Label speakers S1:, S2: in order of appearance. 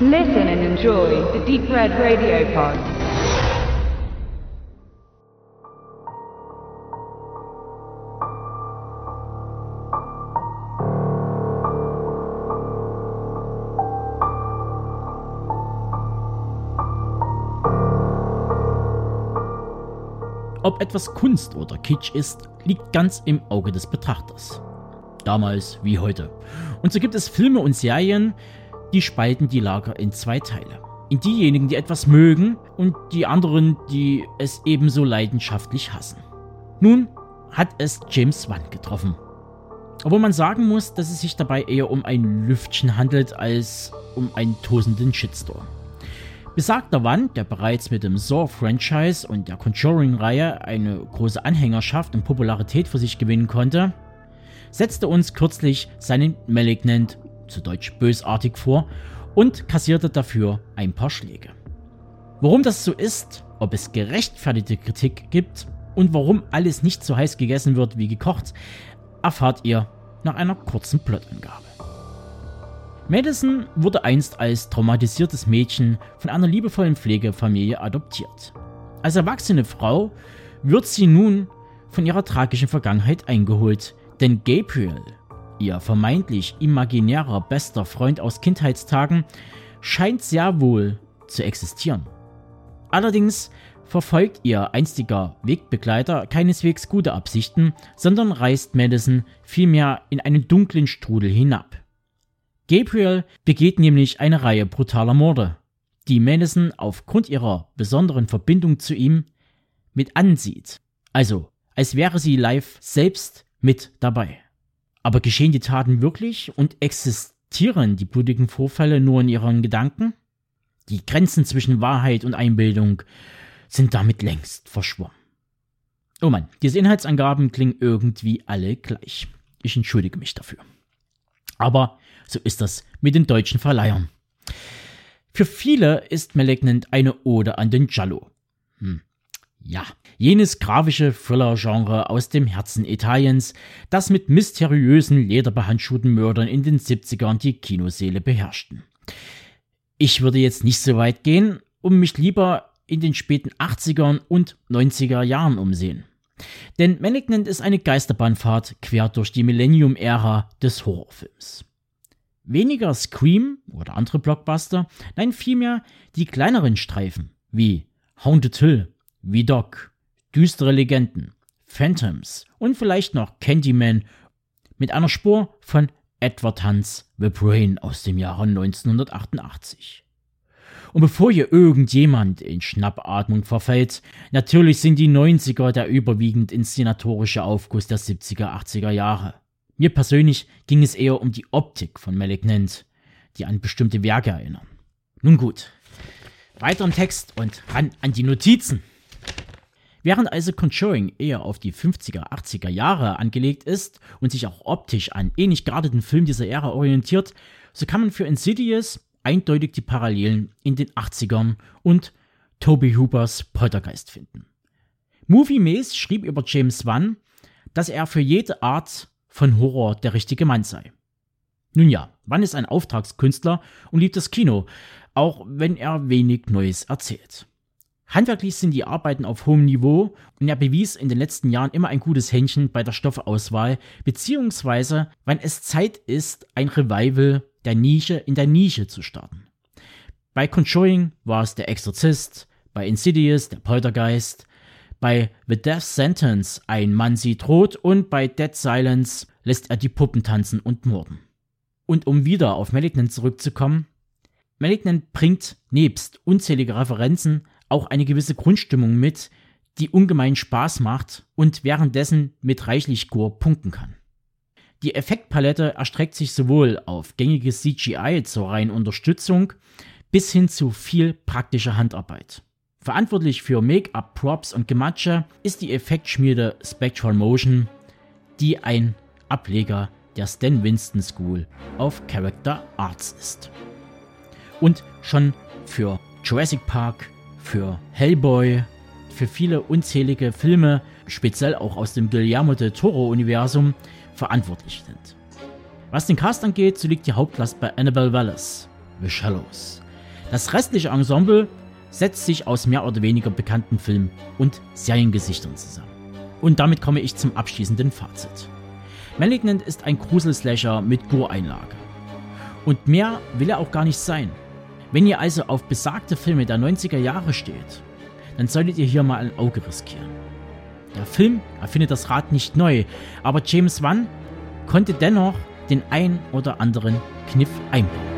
S1: Listen and enjoy the Deep Red Radio Pod.
S2: Ob etwas Kunst oder Kitsch ist, liegt ganz im Auge des Betrachters. Damals wie heute. Und so gibt es Filme und Serien, die spalten die Lager in zwei Teile. In diejenigen, die etwas mögen und die anderen, die es ebenso leidenschaftlich hassen. Nun hat es James Wan getroffen. Obwohl man sagen muss, dass es sich dabei eher um ein Lüftchen handelt als um einen tosenden Shitstorm. Besagter Wand, der bereits mit dem Saw-Franchise und der Conjuring-Reihe eine große Anhängerschaft und Popularität für sich gewinnen konnte, setzte uns kürzlich seinen Malignant, zu Deutsch bösartig, vor und kassierte dafür ein paar Schläge. Warum das so ist, ob es gerechtfertigte Kritik gibt und warum alles nicht so heiß gegessen wird wie gekocht, erfahrt ihr nach einer kurzen Plotangabe. Madison wurde einst als traumatisiertes Mädchen von einer liebevollen Pflegefamilie adoptiert. Als erwachsene Frau wird sie nun von ihrer tragischen Vergangenheit eingeholt, denn Gabriel, ihr vermeintlich imaginärer bester Freund aus Kindheitstagen, scheint sehr wohl zu existieren. Allerdings verfolgt ihr einstiger Wegbegleiter keineswegs gute Absichten, sondern reißt Madison vielmehr in einen dunklen Strudel hinab. Gabriel begeht nämlich eine Reihe brutaler Morde, die Madison aufgrund ihrer besonderen Verbindung zu ihm mit ansieht. Also, als wäre sie live selbst mit dabei. Aber geschehen die Taten wirklich und existieren die blutigen Vorfälle nur in ihren Gedanken? Die Grenzen zwischen Wahrheit und Einbildung sind damit längst verschwommen. Oh Mann, diese Inhaltsangaben klingen irgendwie alle gleich. Ich entschuldige mich dafür. Aber so ist das mit den deutschen Verleihern. Für viele ist Malignant eine Ode an den Giallo. Hm. Ja, jenes grafische Thriller-Genre aus dem Herzen Italiens, das mit mysteriösen lederbehandschuhten Mördern in den 70ern die Kinoseele beherrschten. Ich würde jetzt nicht so weit gehen, um mich lieber in den späten 80ern und 90er Jahren umsehen. Denn Malignant ist eine Geisterbahnfahrt quer durch die Millennium-Ära des Horrorfilms. Weniger Scream oder andere Blockbuster, nein vielmehr die kleineren Streifen wie Haunted Hill, wie Doc, Düstere Legenden, Phantoms und vielleicht noch Candyman mit einer Spur von Edward Hans The Brain aus dem Jahre 1988. Und bevor hier irgendjemand in Schnappatmung verfällt, natürlich sind die 90er der überwiegend inszenatorische Aufguss der 70er, 80er Jahre. Mir persönlich ging es eher um die Optik von Malignant, die an bestimmte Werke erinnern. Nun gut, weiter im Text und ran an die Notizen. Während also Conjuring eher auf die 50er, 80er Jahre angelegt ist und sich auch optisch an ähnlich gearteten Filmen dieser Ära orientiert, so kann man für Insidious eindeutig die Parallelen in den 80ern und Toby Hoopers Poltergeist finden. Movie Maze schrieb über James Wan, dass er für jede Art von Horror der richtige Mann sei. Nun ja, Wann ist ein Auftragskünstler und liebt das Kino, auch wenn er wenig Neues erzählt. Handwerklich sind die Arbeiten auf hohem Niveau und er bewies in den letzten Jahren immer ein gutes Händchen bei der Stoffauswahl, beziehungsweise wann es Zeit ist, ein Revival der Nische in der Nische zu starten. Bei Conjuring war es der Exorzist, bei Insidious der Poltergeist, bei The Death Sentence Ein Mann sieht rot und bei Dead Silence lässt er die Puppen tanzen und morden. Und um wieder auf Malignant zurückzukommen, Malignant bringt nebst unzähliger Referenzen auch eine gewisse Grundstimmung mit, die ungemein Spaß macht und währenddessen mit reichlich Gore punkten kann. Die Effektpalette erstreckt sich sowohl auf gängiges CGI zur reinen Unterstützung bis hin zu viel praktischer Handarbeit. Verantwortlich für Make-up, Props und Gematsche ist die Effektschmiede Spectral Motion, die ein Ableger der Stan Winston School of Character Arts ist. Und schon für Jurassic Park, für Hellboy, für viele unzählige Filme, speziell auch aus dem Guillermo del Toro-Universum, verantwortlich sind. Was den Cast angeht, so liegt die Hauptlast bei Annabelle Wallace, The Shallows, Das restliche Ensemble setzt sich aus mehr oder weniger bekannten Film- und Seriengesichtern zusammen. Und damit komme ich zum abschließenden Fazit. Malignant ist ein Gruselslasher mit Gore-Einlage. Und mehr will er auch gar nicht sein. Wenn ihr also auf besagte Filme der 90er Jahre steht, dann solltet ihr hier mal ein Auge riskieren. Der Film erfindet das Rad nicht neu, aber James Wan konnte dennoch den ein oder anderen Kniff einbauen.